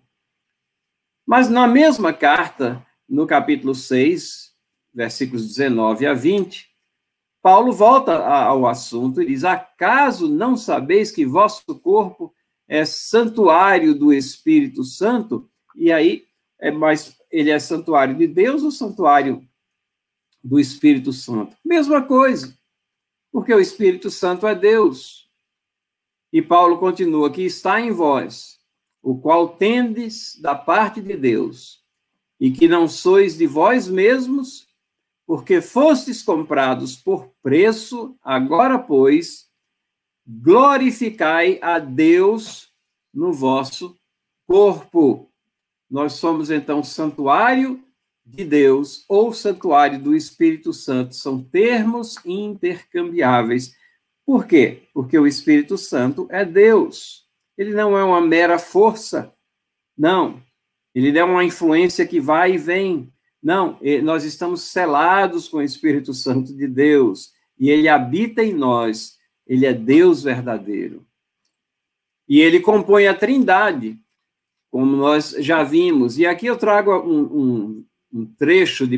Mas na mesma carta, no capítulo 6, versículos 19 a 20, Paulo volta ao assunto e diz: Acaso não sabeis que vosso corpo é santuário do Espírito Santo? E aí, é mais, ele é santuário de Deus ou santuário do Espírito Santo? Mesma coisa, porque o Espírito Santo é Deus. E Paulo continua: que está em vós, o qual tendes da parte de Deus, e que não sois de vós mesmos, porque fostes comprados por preço, agora, pois, glorificai a Deus no vosso corpo. Nós somos, então, santuário de Deus ou santuário do Espírito Santo, são termos intercambiáveis por quê? Porque o Espírito Santo é Deus. Ele não é uma mera força. Não. Ele é uma influência que vai e vem. Não, nós estamos selados com o Espírito Santo de Deus e ele habita em nós. Ele é Deus verdadeiro. E ele compõe a trindade, como nós já vimos. E aqui eu trago um, um, um trecho de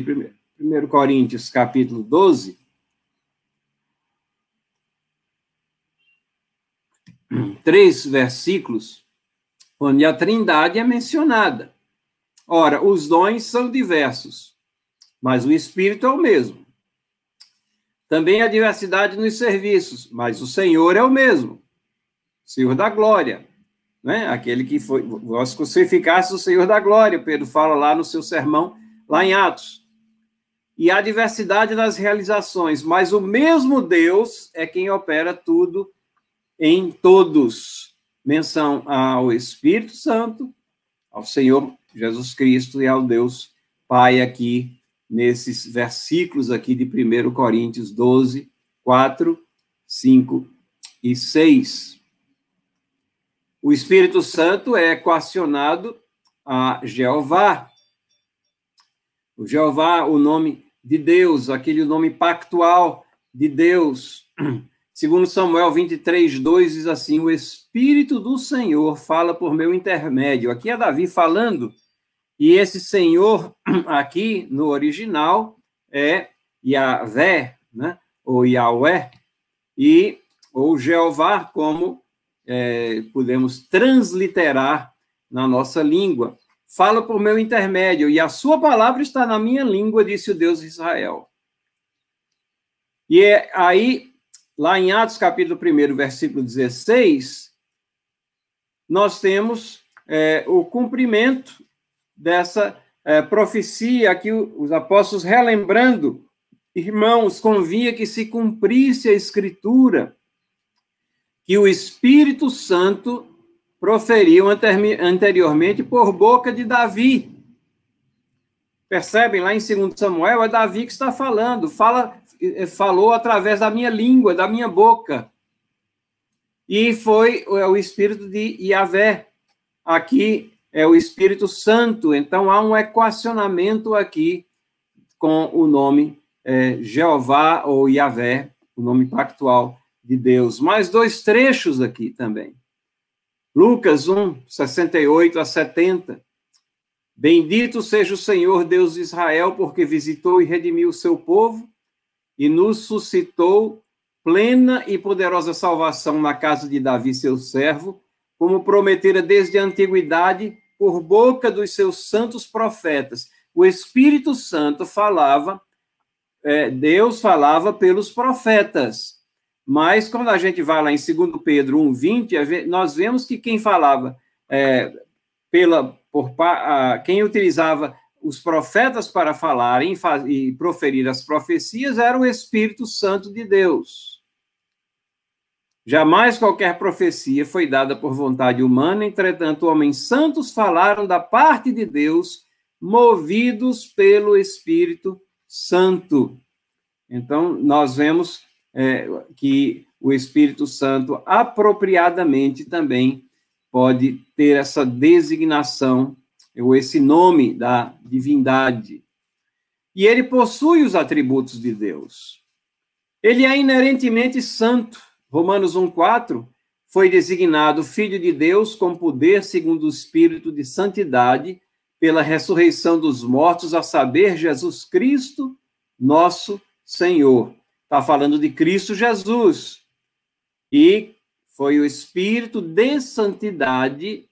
1 Coríntios, capítulo 12. Três versículos, onde a trindade é mencionada. Ora, os dons são diversos, mas o Espírito é o mesmo. Também há diversidade nos serviços, mas o Senhor é o mesmo. Senhor da glória, né? Aquele que foi, vós crucificaste o Senhor da glória, Pedro fala lá no seu sermão, lá em Atos. E há diversidade nas realizações, mas o mesmo Deus é quem opera tudo em todos. Menção ao Espírito Santo, ao Senhor Jesus Cristo e ao Deus Pai aqui nesses versículos aqui de 1 Coríntios 12, 4, 5 e 6. O Espírito Santo é equacionado a Jeová. O Jeová, o nome de Deus, aquele nome pactual de Deus. Segundo Samuel 23, 2 diz assim: O Espírito do Senhor fala por meu intermédio. Aqui é Davi falando e esse Senhor, aqui no original, é Yahvé, né? ou Yahweh, e, ou Jeová, como é, podemos transliterar na nossa língua. Fala por meu intermédio, e a sua palavra está na minha língua, disse o Deus de Israel. E é aí, lá em Atos capítulo 1, versículo 16, nós temos é, o cumprimento dessa é, profecia que os apóstolos relembrando, irmãos, convinha que se cumprisse a escritura que o Espírito Santo proferiu anteriormente por boca de Davi. Percebem lá em 2 Samuel, é Davi que está falando, fala, falou através da minha língua, da minha boca. E foi o Espírito de Yahvé aqui é o Espírito Santo. Então, há um equacionamento aqui com o nome é, Jeová ou Yahvé, o nome pactual de Deus. Mais dois trechos aqui também. Lucas 1, 68 a 70. Bendito seja o Senhor Deus de Israel, porque visitou e redimiu o seu povo e nos suscitou plena e poderosa salvação na casa de Davi, seu servo, como prometera desde a antiguidade por boca dos seus santos profetas. O Espírito Santo falava, é, Deus falava pelos profetas. Mas quando a gente vai lá em 2 Pedro 1,20, nós vemos que quem falava é, pela, por, a, quem utilizava os profetas para falar e proferir as profecias era o Espírito Santo de Deus. Jamais qualquer profecia foi dada por vontade humana, entretanto, homens santos falaram da parte de Deus, movidos pelo Espírito Santo. Então, nós vemos é, que o Espírito Santo apropriadamente também pode ter essa designação, ou esse nome da divindade. E ele possui os atributos de Deus. Ele é inerentemente santo. Romanos 1,4 foi designado Filho de Deus com poder segundo o Espírito de santidade, pela ressurreição dos mortos, a saber, Jesus Cristo, nosso Senhor. Está falando de Cristo Jesus. E foi o Espírito de santidade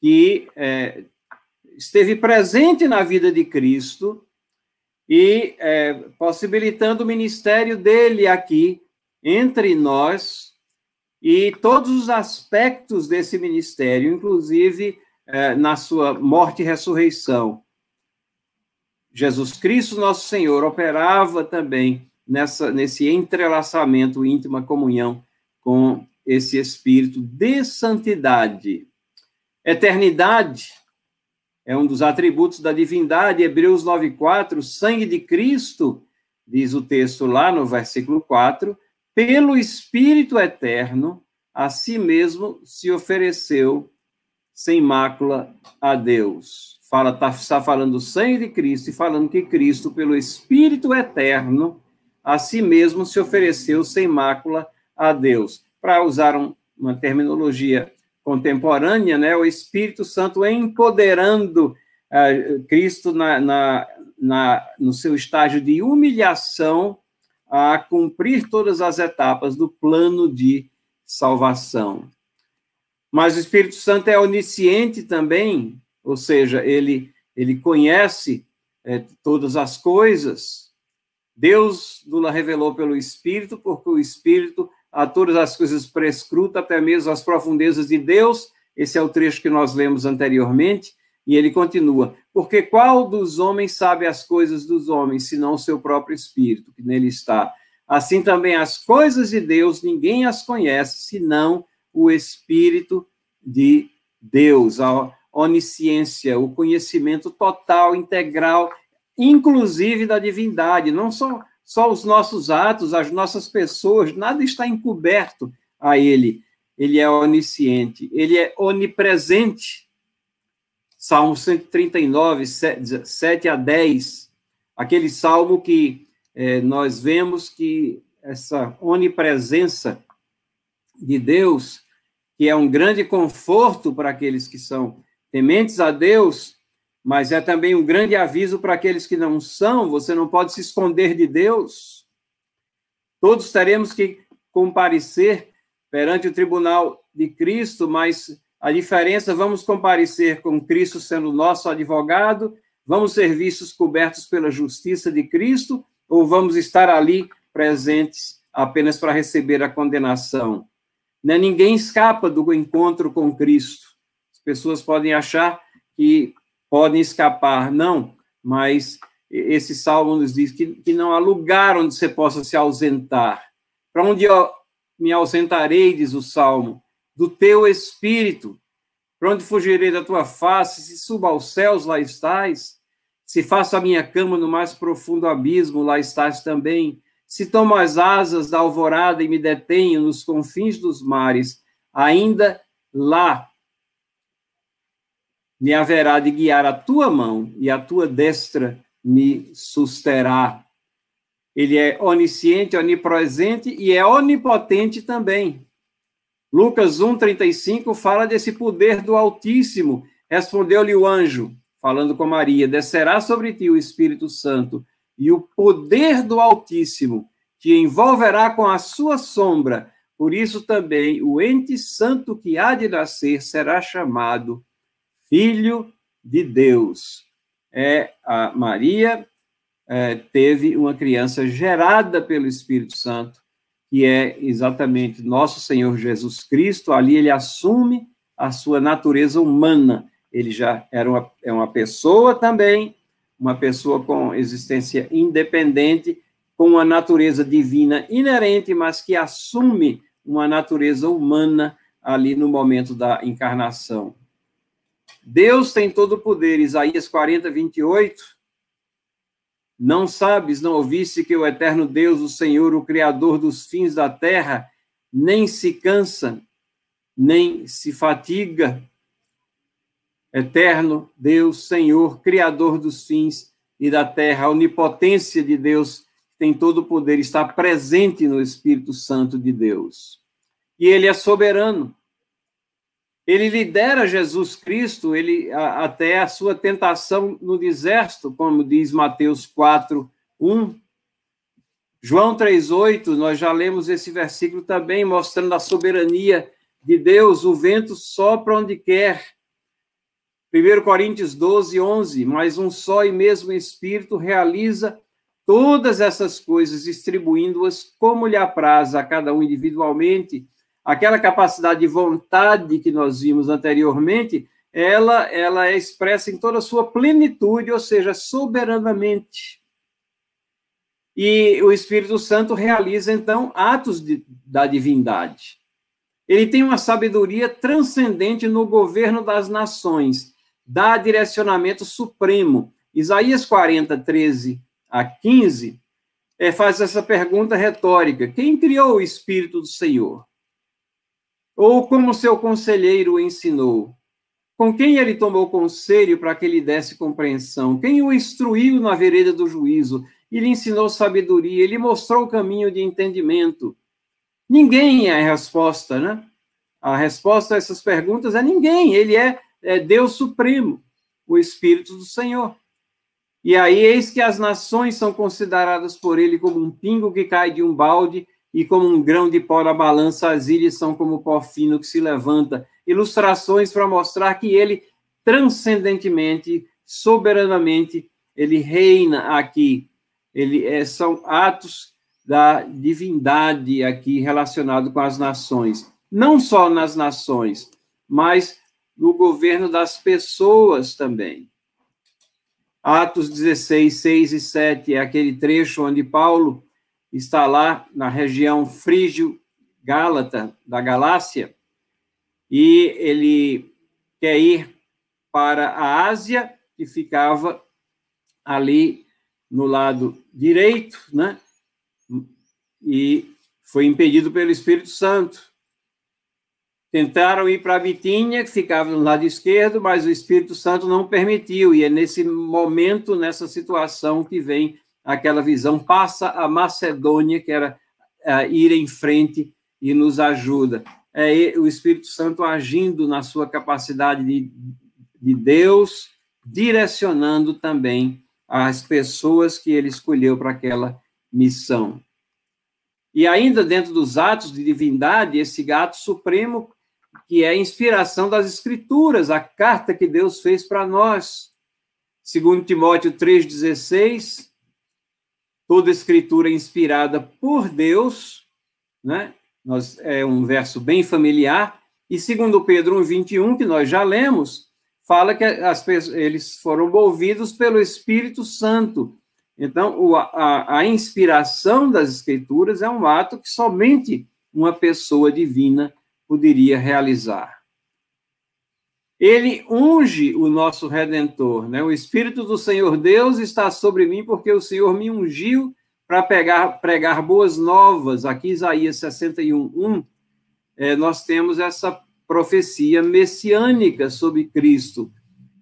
que é, esteve presente na vida de Cristo e é, possibilitando o ministério dele aqui entre nós e todos os aspectos desse ministério, inclusive eh, na sua morte e ressurreição. Jesus Cristo, nosso Senhor, operava também nessa, nesse entrelaçamento, íntima comunhão com esse espírito de santidade. Eternidade é um dos atributos da divindade, Hebreus 9,4, sangue de Cristo, diz o texto lá no versículo 4, pelo Espírito Eterno, a si mesmo se ofereceu sem mácula a Deus. Fala, está tá falando do sangue de Cristo e falando que Cristo, pelo Espírito Eterno, a si mesmo se ofereceu sem mácula a Deus. Para usar um, uma terminologia contemporânea, né, o Espírito Santo empoderando uh, Cristo na, na, na, no seu estágio de humilhação a cumprir todas as etapas do plano de salvação. Mas o Espírito Santo é onisciente também, ou seja, ele, ele conhece é, todas as coisas. Deus nos revelou pelo Espírito, porque o Espírito a todas as coisas prescruta, até mesmo as profundezas de Deus. Esse é o trecho que nós lemos anteriormente. E ele continua: Porque qual dos homens sabe as coisas dos homens, senão o seu próprio espírito, que nele está? Assim também as coisas de Deus, ninguém as conhece, senão o Espírito de Deus, a onisciência, o conhecimento total, integral, inclusive da divindade, não só, só os nossos atos, as nossas pessoas, nada está encoberto a Ele. Ele é onisciente, ele é onipresente. Salmo 139, 7 a 10, aquele salmo que é, nós vemos que essa onipresença de Deus, que é um grande conforto para aqueles que são tementes a Deus, mas é também um grande aviso para aqueles que não são, você não pode se esconder de Deus. Todos teremos que comparecer perante o tribunal de Cristo, mas a diferença, vamos comparecer com Cristo sendo nosso advogado, vamos ser vistos cobertos pela justiça de Cristo, ou vamos estar ali presentes apenas para receber a condenação? Né? Ninguém escapa do encontro com Cristo. As pessoas podem achar que podem escapar, não, mas esse salmo nos diz que, que não há lugar onde você possa se ausentar. Para onde eu me ausentarei, diz o salmo, do teu espírito. Para onde fugirei da tua face? Se suba aos céus, lá estás. Se faço a minha cama no mais profundo abismo, lá estás também. Se tomo as asas da alvorada e me detenho nos confins dos mares, ainda lá me haverá de guiar a tua mão e a tua destra me susterá. Ele é onisciente, onipresente e é onipotente também. Lucas 1,35 fala desse poder do Altíssimo. Respondeu-lhe o anjo, falando com Maria: Descerá sobre ti o Espírito Santo, e o poder do Altíssimo te envolverá com a sua sombra. Por isso também o ente santo que há de nascer será chamado Filho de Deus. É a Maria é, teve uma criança gerada pelo Espírito Santo que é exatamente nosso Senhor Jesus Cristo, ali ele assume a sua natureza humana. Ele já era uma, é uma pessoa também, uma pessoa com existência independente, com uma natureza divina inerente, mas que assume uma natureza humana ali no momento da encarnação. Deus tem todo o poder, Isaías 40, 28, não sabes, não ouviste que o eterno Deus, o Senhor, o Criador dos fins da terra, nem se cansa, nem se fatiga. Eterno Deus, Senhor, Criador dos fins e da terra, a onipotência de Deus, tem todo o poder, está presente no Espírito Santo de Deus. E ele é soberano. Ele lidera Jesus Cristo ele, a, até a sua tentação no deserto, como diz Mateus 4, 1. João 3,8, nós já lemos esse versículo também, mostrando a soberania de Deus. O vento sopra onde quer. 1 Coríntios 12, 11. Mas um só e mesmo Espírito realiza todas essas coisas, distribuindo-as como lhe apraz a cada um individualmente aquela capacidade de vontade que nós vimos anteriormente, ela, ela é expressa em toda a sua plenitude, ou seja, soberanamente. E o Espírito Santo realiza, então, atos de, da divindade. Ele tem uma sabedoria transcendente no governo das nações, dá direcionamento supremo. Isaías 40, 13 a 15, é, faz essa pergunta retórica: Quem criou o Espírito do Senhor? Ou como seu conselheiro ensinou? Com quem ele tomou conselho para que lhe desse compreensão? Quem o instruiu na vereda do juízo? E lhe ensinou sabedoria, ele mostrou o caminho de entendimento. Ninguém é a resposta, né? a resposta a essas perguntas é ninguém, ele é, é Deus Supremo, o Espírito do Senhor. E aí, eis que as nações são consideradas por ele como um pingo que cai de um balde e como um grão de pó na balança, as ilhas são como pó fino que se levanta. Ilustrações para mostrar que ele transcendentemente, soberanamente, ele reina aqui. Ele é, são atos da divindade aqui relacionado com as nações, não só nas nações, mas no governo das pessoas também. Atos 16, 6 e 7 é aquele trecho onde Paulo está lá na região frígio-gálata da Galácia e ele quer ir para a Ásia, que ficava ali no lado direito, né? e foi impedido pelo Espírito Santo. Tentaram ir para Bitínia, que ficava no lado esquerdo, mas o Espírito Santo não permitiu, e é nesse momento, nessa situação, que vem aquela visão, passa a Macedônia, que era uh, ir em frente e nos ajuda. É o Espírito Santo agindo na sua capacidade de, de Deus, direcionando também as pessoas que ele escolheu para aquela missão. E ainda dentro dos atos de divindade, esse gato supremo, que é a inspiração das Escrituras, a carta que Deus fez para nós. Segundo Timóteo 3,16, toda Escritura inspirada por Deus, né? Nós, é um verso bem familiar. E segundo Pedro 1,21, que nós já lemos, fala que as, eles foram movidos pelo Espírito Santo então, o, a, a inspiração das Escrituras é um ato que somente uma pessoa divina poderia realizar. Ele unge o nosso redentor, né? O Espírito do Senhor Deus está sobre mim porque o Senhor me ungiu para pregar, pregar boas novas. Aqui, Isaías 61, 1, é, nós temos essa profecia messiânica sobre Cristo.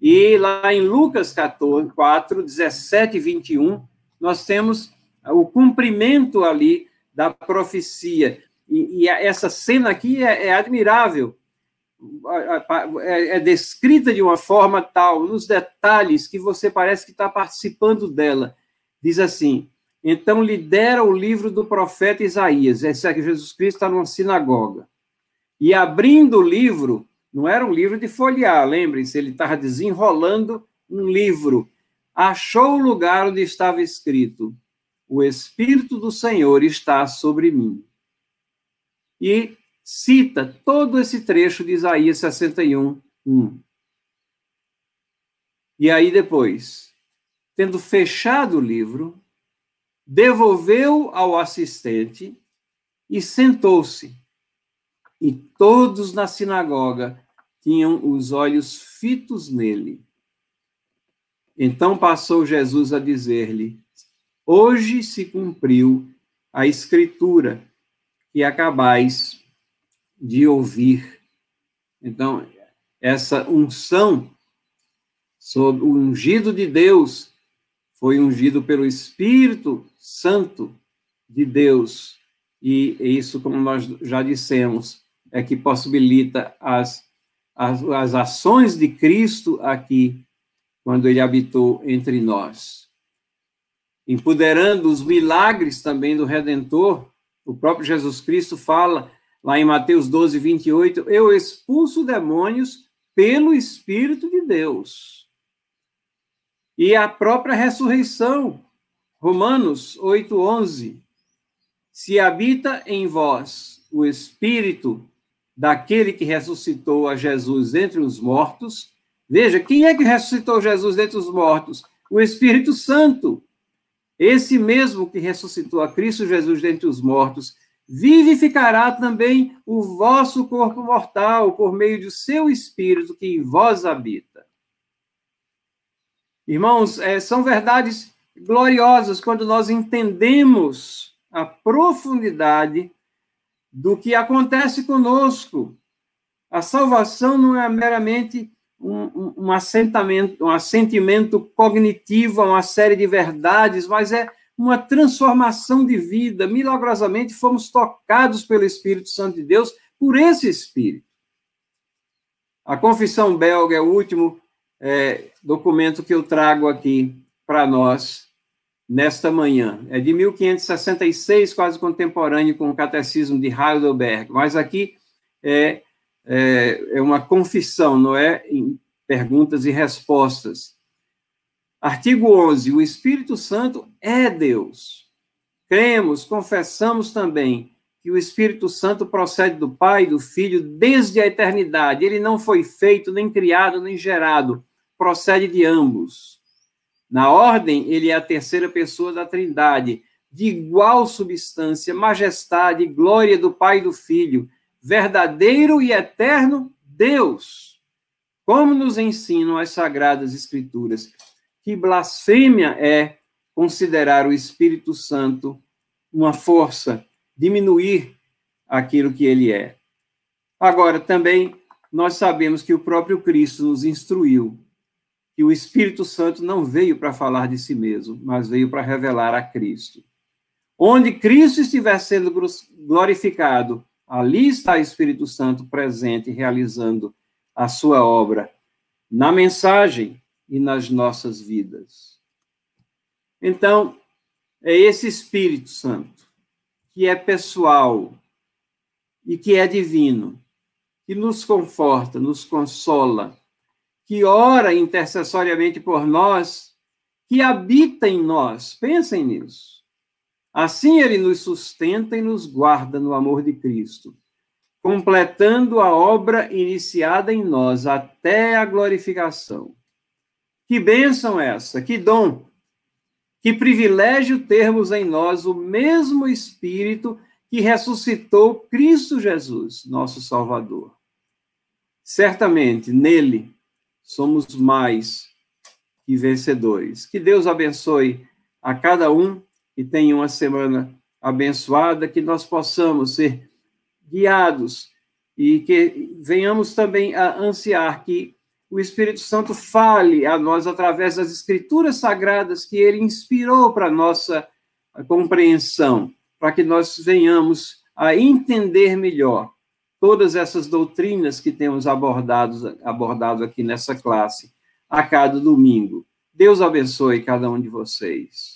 E lá em Lucas 14, 4, 17 e 21, nós temos o cumprimento ali da profecia. E, e essa cena aqui é, é admirável. É, é, descrita de uma forma tal, nos detalhes, que você parece que está participando dela. Diz assim: então lhe deram o livro do profeta Isaías. Esse aqui, Jesus Cristo está numa sinagoga. E abrindo o livro, não era um livro de folhear, lembrem-se, ele estava desenrolando um livro. Achou o lugar onde estava escrito: O Espírito do Senhor está sobre mim. E cita todo esse trecho de Isaías 61, 1. E aí depois, tendo fechado o livro, devolveu ao assistente e sentou-se. E todos na sinagoga tinham os olhos fitos nele. Então passou Jesus a dizer-lhe: Hoje se cumpriu a escritura que acabais de ouvir. Então, essa unção sobre o ungido de Deus foi ungido pelo Espírito Santo de Deus. E isso, como nós já dissemos, é que possibilita as, as, as ações de Cristo aqui, quando ele habitou entre nós. Empoderando os milagres também do Redentor, o próprio Jesus Cristo fala lá em Mateus 12, 28, eu expulso demônios pelo Espírito de Deus. E a própria ressurreição, Romanos 8, 11, se habita em vós o Espírito daquele que ressuscitou a Jesus entre os mortos, veja, quem é que ressuscitou Jesus entre os mortos? O Espírito Santo. Esse mesmo que ressuscitou a Cristo Jesus dentre os mortos, vivificará também o vosso corpo mortal por meio do seu Espírito que em vós habita. Irmãos, é, são verdades gloriosas quando nós entendemos a profundidade do que acontece conosco. A salvação não é meramente um, um, assentamento, um assentimento cognitivo a uma série de verdades, mas é uma transformação de vida. Milagrosamente fomos tocados pelo Espírito Santo de Deus por esse Espírito. A Confissão Belga é o último é, documento que eu trago aqui para nós nesta manhã. É de 1566, quase contemporâneo com o Catecismo de Heidelberg, mas aqui é, é, é uma confissão, não é em perguntas e respostas. Artigo 11. O Espírito Santo é Deus. Cremos, confessamos também que o Espírito Santo procede do Pai e do Filho desde a eternidade. Ele não foi feito, nem criado, nem gerado. Procede de ambos. Na ordem, ele é a terceira pessoa da Trindade, de igual substância, majestade glória do Pai e do Filho, verdadeiro e eterno Deus. Como nos ensinam as sagradas Escrituras, que blasfêmia é considerar o Espírito Santo uma força, diminuir aquilo que ele é. Agora, também nós sabemos que o próprio Cristo nos instruiu que o Espírito Santo não veio para falar de si mesmo, mas veio para revelar a Cristo. Onde Cristo estiver sendo glorificado, ali está o Espírito Santo presente, realizando a sua obra na mensagem e nas nossas vidas. Então, é esse Espírito Santo, que é pessoal e que é divino, que nos conforta, nos consola, que ora intercessoriamente por nós, que habita em nós. Pensem nisso. Assim ele nos sustenta e nos guarda no amor de Cristo, completando a obra iniciada em nós até a glorificação. Que bênção essa, que dom, que privilégio termos em nós o mesmo Espírito que ressuscitou Cristo Jesus, nosso Salvador. Certamente, nele, somos mais que vencedores. Que Deus abençoe a cada um e tenha uma semana abençoada, que nós possamos ser guiados e que venhamos também a ansiar que o Espírito Santo fale a nós através das escrituras sagradas que ele inspirou para nossa compreensão, para que nós venhamos a entender melhor todas essas doutrinas que temos abordado, abordado aqui nessa classe a cada domingo. Deus abençoe cada um de vocês.